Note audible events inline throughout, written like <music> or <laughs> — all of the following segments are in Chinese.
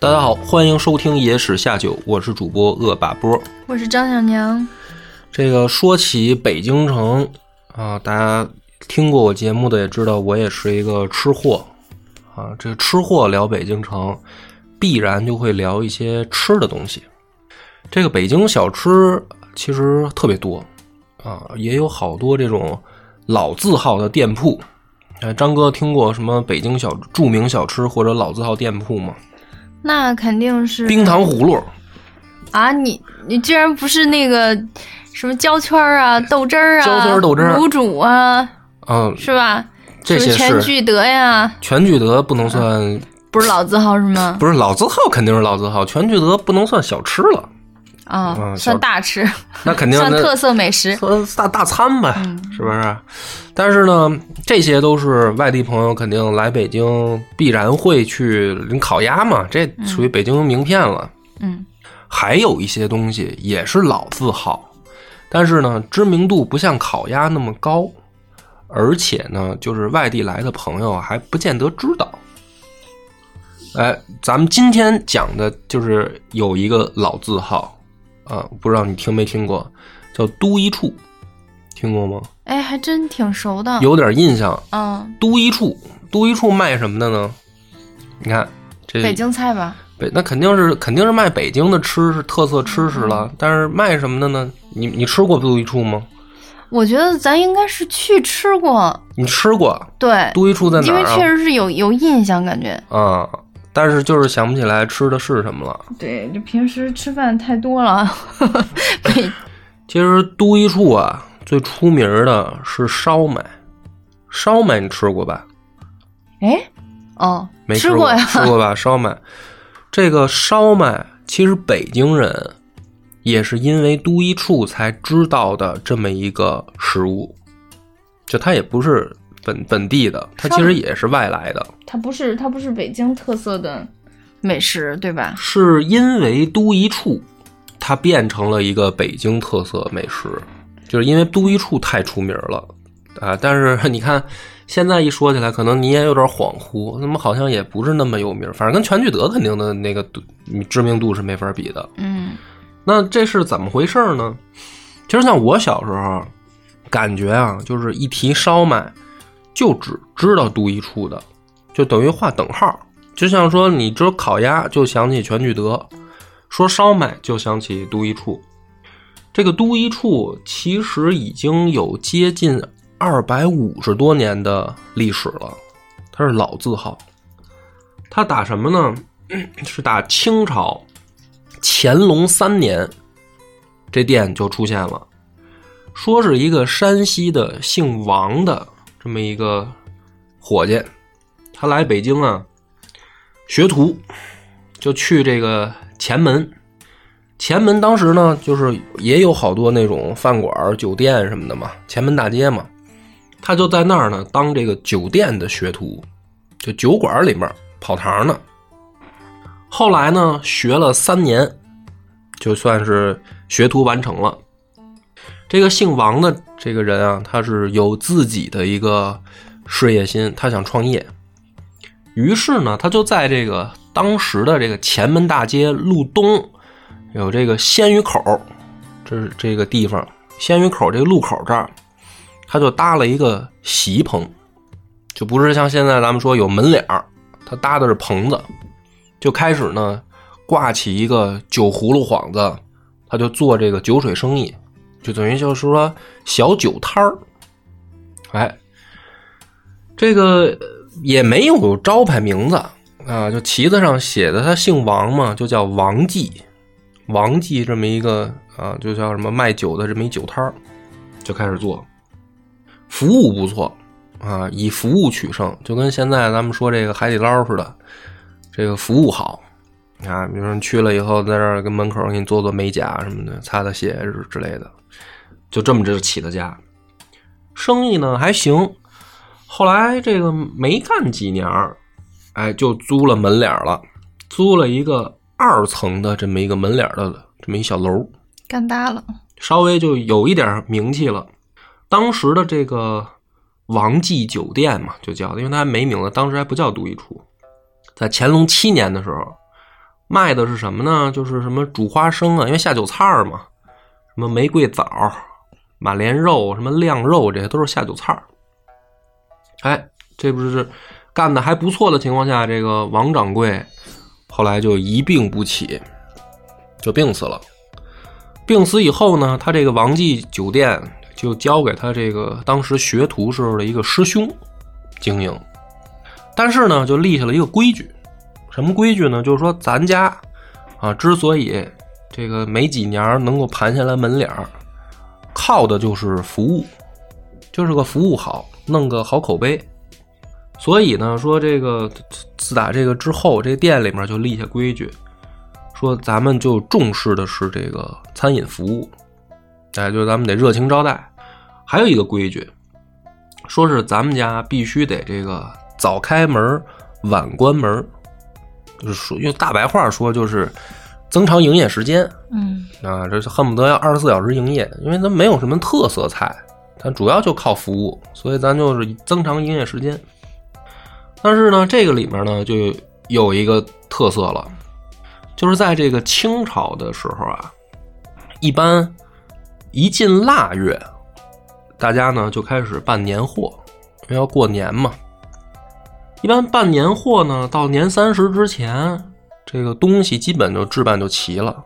大家好，欢迎收听《野史下酒》，我是主播恶把波。我是张小娘。这个说起北京城啊，大家听过我节目的也知道，我也是一个吃货啊。这个吃货聊北京城，必然就会聊一些吃的东西。这个北京小吃其实特别多啊，也有好多这种老字号的店铺。哎，张哥听过什么北京小著名小吃或者老字号店铺吗？那肯定是冰糖葫芦啊！你你居然不是那个什么焦圈啊、豆汁儿啊、焦圈豆汁儿、卤煮啊，嗯，是吧？这些是全聚德呀，全聚德不能算，不是老字号是吗？不是老字号，肯定是老字号。全聚德不能算小吃了啊，嗯算大吃，那肯定 <laughs> 算特色美食。算大大餐呗，嗯是不是？但是呢，这些都是外地朋友肯定来北京必然会去领烤鸭嘛，这属于北京名片了。嗯，还有一些东西也是老字号，但是呢，知名度不像烤鸭那么高，而且呢，就是外地来的朋友还不见得知道。哎，咱们今天讲的就是有一个老字号啊，不知道你听没听过，叫都一处，听过吗？哎，还真挺熟的。有点印象。嗯，都一处，都一处卖什么的呢？你看这北京菜吧？北那肯定是肯定是卖北京的吃是特色吃食了，但是卖什么的呢？你你吃过都一处吗？我觉得咱应该是去吃过，你吃过对，都一处在哪因为？确实是有有印象，感觉。啊，但是就是想不起来吃的是什么了。对，就平时吃饭太多了。<laughs> 北其实都一处啊，最出名的是烧麦，烧麦你吃过吧？哎，哦，没过吃过呀。吃过吧？<laughs> 烧麦，这个烧麦其实北京人也是因为都一处才知道的这么一个食物，就它也不是本本地的，它其实也是外来的，它不是它不是北京特色的美食，对吧？是因为都一处它变成了一个北京特色美食，就是因为都一处太出名了啊！但是你看。现在一说起来，可能你也有点恍惚，怎么好像也不是那么有名？反正跟全聚德肯定的那个知名度是没法比的。嗯，那这是怎么回事呢？其实像我小时候，感觉啊，就是一提烧麦，就只知道都一处的，就等于画等号。就像说你知道烤鸭，就想起全聚德；说烧麦，就想起都一处。这个都一处其实已经有接近。二百五十多年的历史了，它是老字号。它打什么呢？<clears throat> 是打清朝乾隆三年，这店就出现了。说是一个山西的姓王的这么一个伙计，他来北京啊学徒，就去这个前门。前门当时呢，就是也有好多那种饭馆、酒店什么的嘛，前门大街嘛。他就在那儿呢，当这个酒店的学徒，就酒馆里面跑堂呢。后来呢，学了三年，就算是学徒完成了。这个姓王的这个人啊，他是有自己的一个事业心，他想创业。于是呢，他就在这个当时的这个前门大街路东有这个鲜鱼口，这是这个地方，鲜鱼口这个路口这儿。他就搭了一个席棚，就不是像现在咱们说有门脸儿，他搭的是棚子，就开始呢挂起一个酒葫芦幌子，他就做这个酒水生意，就等于就是说小酒摊儿。哎，这个也没有招牌名字啊，就旗子上写的他姓王嘛，就叫王记，王记这么一个啊，就叫什么卖酒的这么一酒摊儿，就开始做。服务不错啊，以服务取胜，就跟现在咱们说这个海底捞似的，这个服务好啊。比如说你去了以后，在这儿跟门口给你做做美甲什么的，擦擦鞋之类的，就这么着起的家。生意呢还行，后来这个没干几年，哎，就租了门脸了，租了一个二层的这么一个门脸的这么一小楼，干大了，稍微就有一点名气了。当时的这个王记酒店嘛，就叫，因为它还没名字，当时还不叫独一处。在乾隆七年的时候，卖的是什么呢？就是什么煮花生啊，因为下酒菜嘛，什么玫瑰枣、马莲肉、什么晾肉，这些都是下酒菜儿。哎，这不是干的还不错的情况下，这个王掌柜后来就一病不起，就病死了。病死以后呢，他这个王记酒店就交给他这个当时学徒时候的一个师兄经营，但是呢，就立下了一个规矩，什么规矩呢？就是说咱家啊，之所以这个没几年能够盘下来门脸儿，靠的就是服务，就是个服务好，弄个好口碑。所以呢，说这个自打这个之后，这店里面就立下规矩。说咱们就重视的是这个餐饮服务，哎，就是咱们得热情招待。还有一个规矩，说是咱们家必须得这个早开门，晚关门，说用大白话说就是增长营业时间。嗯啊，这是恨不得要二十四小时营业，因为咱没有什么特色菜，咱主要就靠服务，所以咱就是增长营业时间。但是呢，这个里面呢就有一个特色了。就是在这个清朝的时候啊，一般一进腊月，大家呢就开始办年货，因为要过年嘛。一般办年货呢，到年三十之前，这个东西基本就置办就齐了。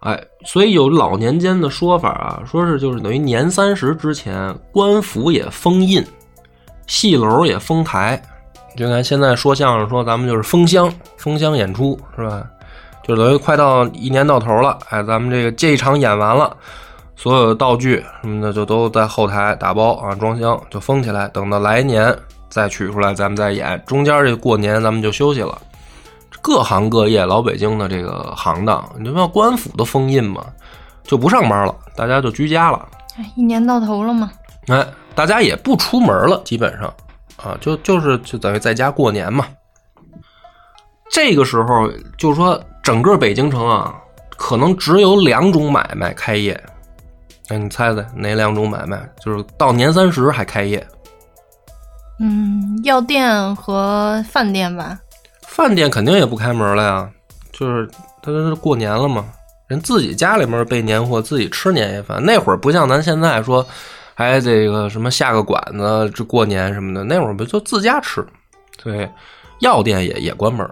哎，所以有老年间的说法啊，说是就是等于年三十之前，官府也封印，戏楼也封台。就看现在说相声说咱们就是封箱，封箱演出是吧？就等于快到一年到头了，哎，咱们这个这一场演完了，所有的道具什么的就都在后台打包啊，装箱就封起来，等到来年再取出来，咱们再演。中间这过年咱们就休息了。各行各业，老北京的这个行当，你说官府都封印嘛，就不上班了，大家就居家了。哎，一年到头了嘛，哎，大家也不出门了，基本上啊，就就是就等于在家过年嘛。这个时候就是说。整个北京城啊，可能只有两种买卖开业。哎，你猜猜哪两种买卖？就是到年三十还开业。嗯，药店和饭店吧。饭店肯定也不开门了呀，就是他这是过年了嘛，人自己家里面备年货，自己吃年夜饭。那会儿不像咱现在说，还这个什么下个馆子这过年什么的，那会儿不就自家吃？对，药店也也关门。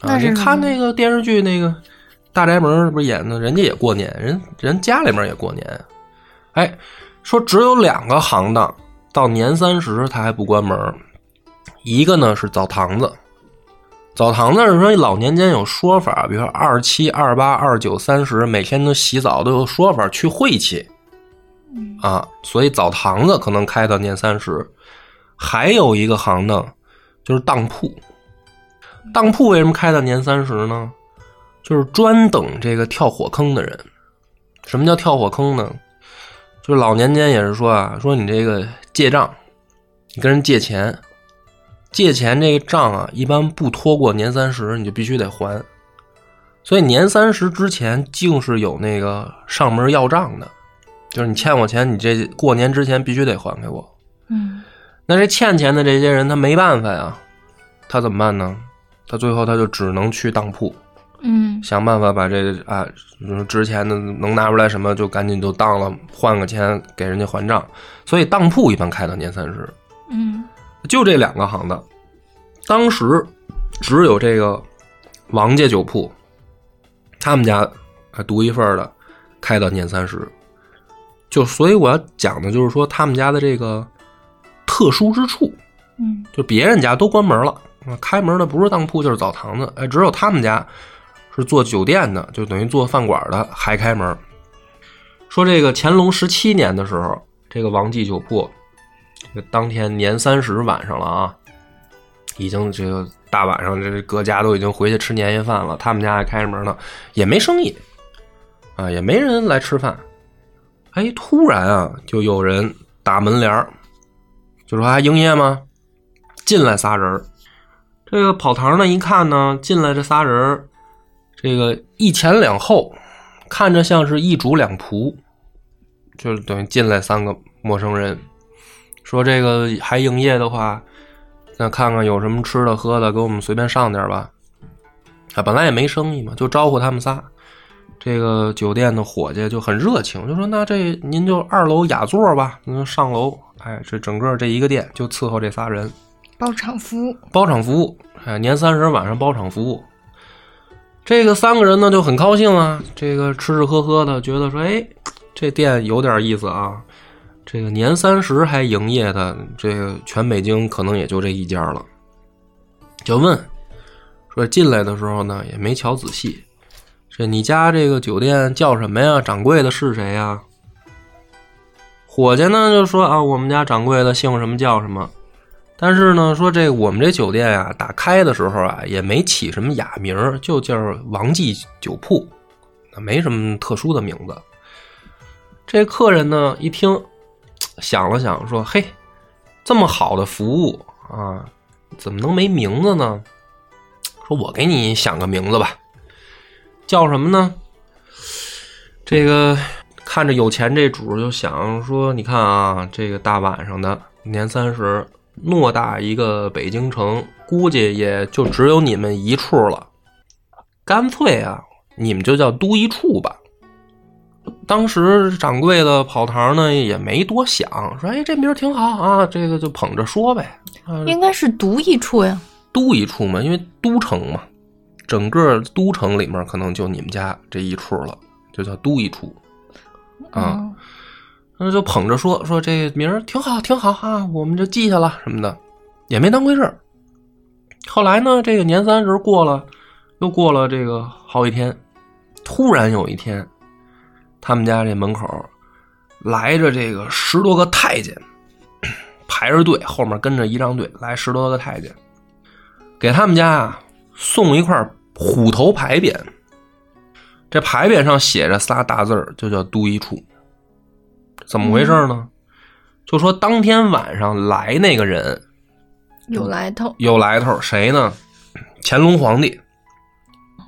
啊，你看那个电视剧，那个《大宅门》不是演的，人家也过年，人人家里面也过年。哎，说只有两个行当到年三十他还不关门，一个呢是澡堂子。澡堂子是说老年间有说法，比如说二七、二八、二九、三十，每天都洗澡都有说法去晦气啊，所以澡堂子可能开到年三十。还有一个行当就是当铺。当铺为什么开到年三十呢？就是专等这个跳火坑的人。什么叫跳火坑呢？就是老年间也是说啊，说你这个借账，你跟人借钱，借钱这个账啊，一般不拖过年三十，你就必须得还。所以年三十之前，竟是有那个上门要账的，就是你欠我钱，你这过年之前必须得还给我。嗯，那这欠钱的这些人，他没办法呀，他怎么办呢？他最后他就只能去当铺，嗯，想办法把这个啊，值钱的能拿出来什么就赶紧就当了，换个钱给人家还账。所以当铺一般开到年三十，嗯，就这两个行当，当时只有这个王家酒铺，他们家独一份的开到年三十，就所以我要讲的就是说他们家的这个特殊之处，嗯，就别人家都关门了。开门的不是当铺就是澡堂子，哎，只有他们家是做酒店的，就等于做饭馆的还开门。说这个乾隆十七年的时候，这个王记酒铺，当天年三十晚上了啊，已经这个大晚上，这各家都已经回去吃年夜饭了，他们家还开着门呢，也没生意啊，也没人来吃饭。哎，突然啊，就有人打门帘就说还营业吗？进来仨人这个跑堂呢，一看呢，进来这仨人这个一前两后，看着像是一主两仆，就是等于进来三个陌生人，说这个还营业的话，那看看有什么吃的喝的，给我们随便上点吧。啊，本来也没生意嘛，就招呼他们仨。这个酒店的伙计就很热情，就说：“那这您就二楼雅座吧，您上楼。”哎，这整个这一个店就伺候这仨人，包场服务，包场服务。哎，年三十晚上包场服务。这个三个人呢就很高兴啊，这个吃吃喝喝的，觉得说：“哎，这店有点意思啊。”这个年三十还营业的，这个全北京可能也就这一家了。就问说进来的时候呢，也没瞧仔细。这你家这个酒店叫什么呀？掌柜的是谁呀？伙计呢就说啊，我们家掌柜的姓什么叫什么。但是呢，说这我们这酒店啊，打开的时候啊，也没起什么雅名，就叫王记酒铺，没什么特殊的名字。这客人呢一听，想了想说：“嘿，这么好的服务啊，怎么能没名字呢？说我给你想个名字吧。”叫什么呢？这个看着有钱这主就想说：“你看啊，这个大晚上的年三十，偌大一个北京城，估计也就只有你们一处了。干脆啊，你们就叫都一处吧。”当时掌柜的跑堂呢也没多想，说：“哎，这名儿挺好啊，这个就捧着说呗。”应该是独一处呀，都一处嘛，因为都城嘛。整个都城里面可能就你们家这一处了，就叫都一处，啊，那就捧着说说这名儿挺好，挺好啊，我们就记下了什么的，也没当回事儿。后来呢，这个年三十过了，又过了这个好几天，突然有一天，他们家这门口来着这个十多个太监，排着队，后面跟着仪仗队，来十多个太监，给他们家啊送一块。虎头牌匾，这牌匾上写着仨大字儿，就叫“都一处”。怎么回事呢？就说当天晚上来那个人有来头，有来头，谁呢？乾隆皇帝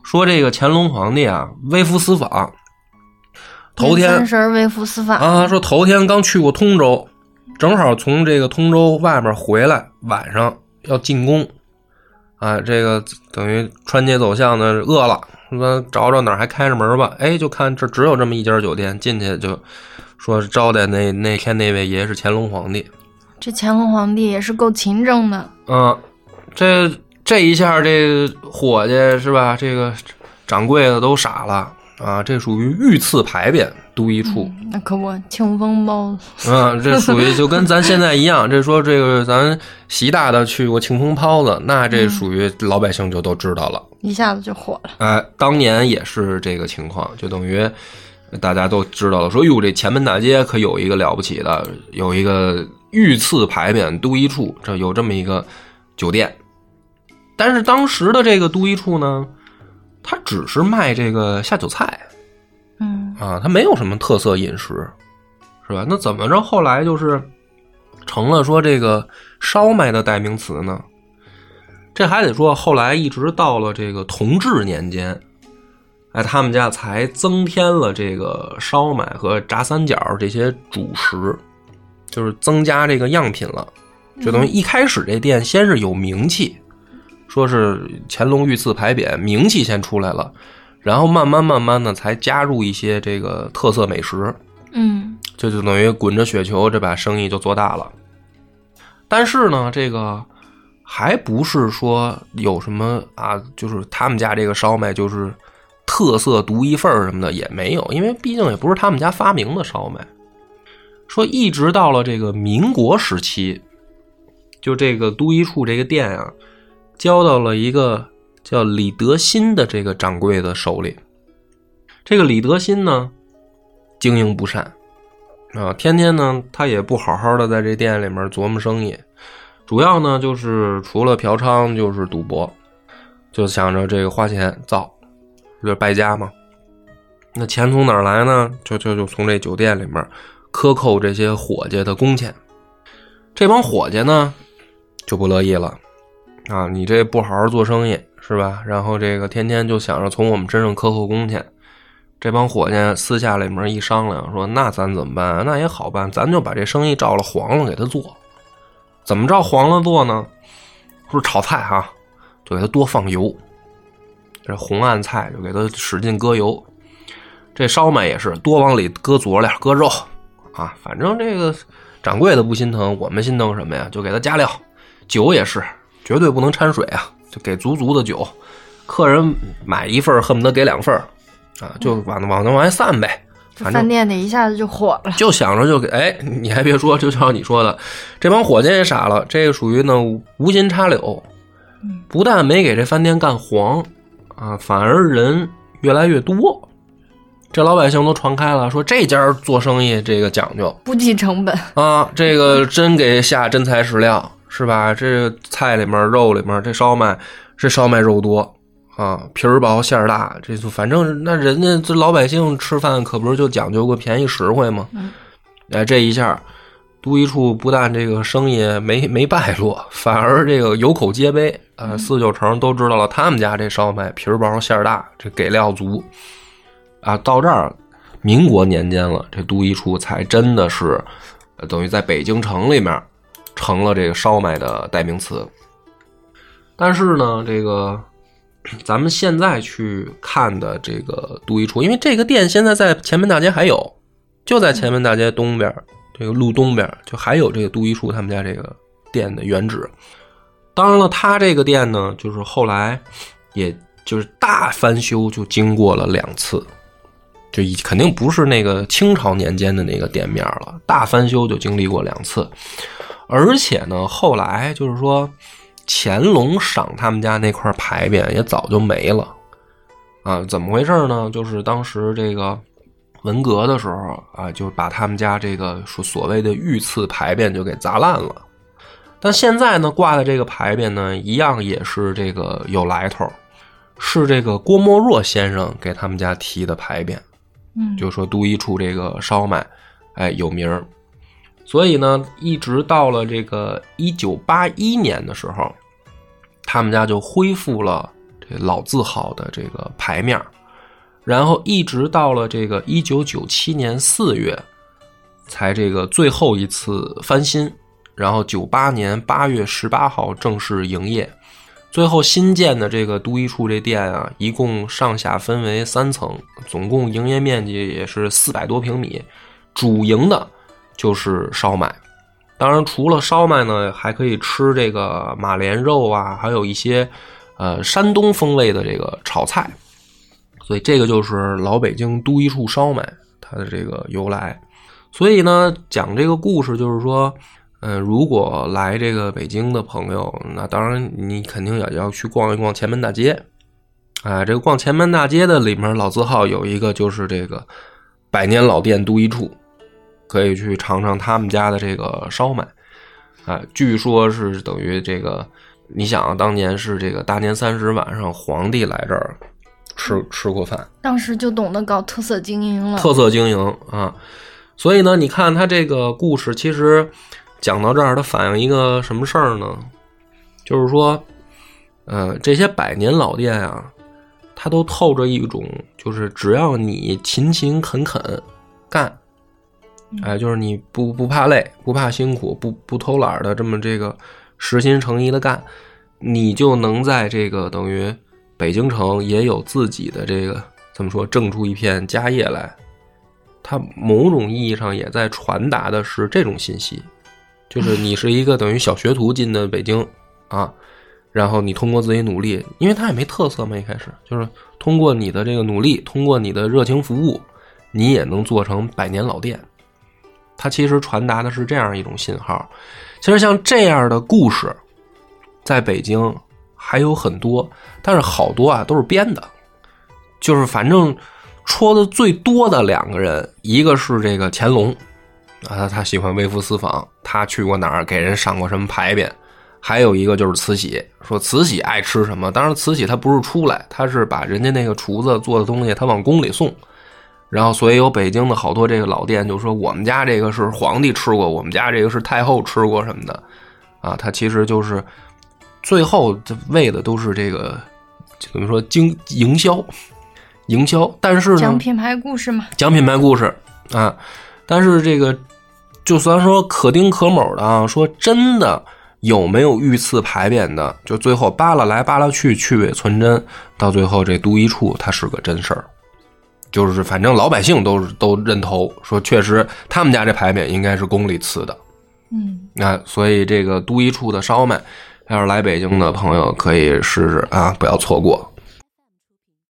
说：“这个乾隆皇帝啊，微服私访，头天三十微服私访啊，说头天刚去过通州，正好从这个通州外面回来，晚上要进宫。”啊，这个等于穿街走巷的饿了，说找找哪儿还开着门吧。哎，就看这只有这么一家酒店，进去就说招待那那天那位爷是乾隆皇帝。这乾隆皇帝也是够勤政的。嗯，这这一下这伙计是吧？这个掌柜的都傻了。啊，这属于御赐牌匾，都一处。那可不，庆丰包子。嗯，这属于就跟咱现在一样。这说这个咱习大大去过庆丰包子，那这属于老百姓就都知道了，一下子就火了。哎，当年也是这个情况，就等于大家都知道了，说哟，这前门大街可有一个了不起的，有一个御赐牌匾，都一处，这有这么一个酒店。但是当时的这个都一处呢？它只是卖这个下酒菜，嗯啊，它没有什么特色饮食，是吧？那怎么着后来就是成了说这个烧麦的代名词呢？这还得说后来一直到了这个同治年间，哎，他们家才增添了这个烧麦和炸三角这些主食，就是增加这个样品了，就等于一开始这店先是有名气。说是乾隆御赐牌匾，名气先出来了，然后慢慢慢慢的才加入一些这个特色美食，嗯，这就等于滚着雪球，这把生意就做大了。但是呢，这个还不是说有什么啊，就是他们家这个烧麦就是特色独一份什么的也没有，因为毕竟也不是他们家发明的烧麦。说一直到了这个民国时期，就这个都一处这个店啊。交到了一个叫李德新的这个掌柜的手里。这个李德新呢，经营不善啊，天天呢他也不好好的在这店里面琢磨生意，主要呢就是除了嫖娼就是赌博，就想着这个花钱造，就是败家嘛。那钱从哪儿来呢？就就就从这酒店里面克扣这些伙计的工钱。这帮伙计呢就不乐意了。啊，你这不好好做生意是吧？然后这个天天就想着从我们身上克扣工钱，这帮伙计私下里面一商量，说那咱怎么办？那也好办，咱就把这生意照了黄了给他做。怎么着黄了做呢？说炒菜哈，就给他多放油，这红案菜就给它使劲搁油。这烧麦也是多往里搁佐料、搁肉啊，反正这个掌柜的不心疼，我们心疼什么呀？就给他加料。酒也是绝对不能掺水啊，就给足足的酒。客人买一份恨不得给两份啊，就往往那往外散呗。饭店里一下子就火了。就想着就给哎，你还别说，就像你说的，这帮伙计也傻了，这个属于呢无心插柳，不但没给这饭店干黄啊，反而人越来越多。这老百姓都传开了，说这家做生意这个讲究不计成本啊，这个真给下真材实料是吧？这菜里面肉里面这烧麦，这烧麦肉多啊，皮儿薄馅儿大，这就反正那人家这老百姓吃饭可不是就讲究个便宜实惠吗？哎，这一下，都一处不但这个生意没没败落，反而这个有口皆碑啊，四九城都知道了他们家这烧麦皮儿薄馅儿大，这给料足。啊，到这儿，民国年间了，这都一处才真的是，等于在北京城里面成了这个烧麦的代名词。但是呢，这个咱们现在去看的这个都一处，因为这个店现在在前门大街还有，就在前门大街东边这个路东边就还有这个杜一树他们家这个店的原址。当然了，他这个店呢，就是后来也就是大翻修，就经过了两次。就已肯定不是那个清朝年间的那个店面了，大翻修就经历过两次，而且呢，后来就是说乾隆赏他们家那块牌匾也早就没了，啊，怎么回事呢？就是当时这个文革的时候啊，就把他们家这个所所谓的御赐牌匾就给砸烂了，但现在呢，挂的这个牌匾呢，一样也是这个有来头，是这个郭沫若先生给他们家提的牌匾。嗯，就说都一处这个烧麦，哎有名儿，所以呢，一直到了这个一九八一年的时候，他们家就恢复了这老字号的这个牌面然后一直到了这个一九九七年四月，才这个最后一次翻新，然后九八年八月十八号正式营业。最后新建的这个都一处这店啊，一共上下分为三层，总共营业面积也是四百多平米。主营的就是烧麦，当然除了烧麦呢，还可以吃这个马莲肉啊，还有一些呃山东风味的这个炒菜。所以这个就是老北京都一处烧麦它的这个由来。所以呢，讲这个故事就是说。嗯，如果来这个北京的朋友，那当然你肯定也要去逛一逛前门大街。啊，这个逛前门大街的里面老字号有一个就是这个百年老店都一处，可以去尝尝他们家的这个烧麦。啊，据说是等于这个，你想当年是这个大年三十晚上皇帝来这儿吃吃过饭，当时就懂得搞特色经营了。特色经营啊，所以呢，你看他这个故事其实。讲到这儿，它反映一个什么事儿呢？就是说，呃，这些百年老店啊，它都透着一种，就是只要你勤勤恳恳干，哎，就是你不不怕累，不怕辛苦，不不偷懒的这么这个实心诚意的干，你就能在这个等于北京城也有自己的这个怎么说，挣出一片家业来。它某种意义上也在传达的是这种信息。就是你是一个等于小学徒进的北京啊，然后你通过自己努力，因为他也没特色嘛，一开始就是通过你的这个努力，通过你的热情服务，你也能做成百年老店。它其实传达的是这样一种信号。其实像这样的故事，在北京还有很多，但是好多啊都是编的。就是反正戳的最多的两个人，一个是这个乾隆。啊，他喜欢微服私访，他去过哪儿，给人上过什么牌匾？还有一个就是慈禧，说慈禧爱吃什么？当然，慈禧她不是出来，她是把人家那个厨子做的东西，她往宫里送。然后，所以有北京的好多这个老店，就说我们家这个是皇帝吃过，我们家这个是太后吃过什么的。啊，他其实就是最后为的都是这个怎么说经营销，营销。但是呢，讲品牌故事嘛，讲品牌故事啊，但是这个。就算说可丁可卯的啊，说真的有没有遇刺牌匾的，就最后扒拉来扒拉去，去伪存真，到最后这都一处它是个真事儿。就是反正老百姓都是都认头，说确实他们家这牌匾应该是宫里赐的。嗯，那所以这个都一处的烧麦，要是来北京的朋友可以试试啊，不要错过。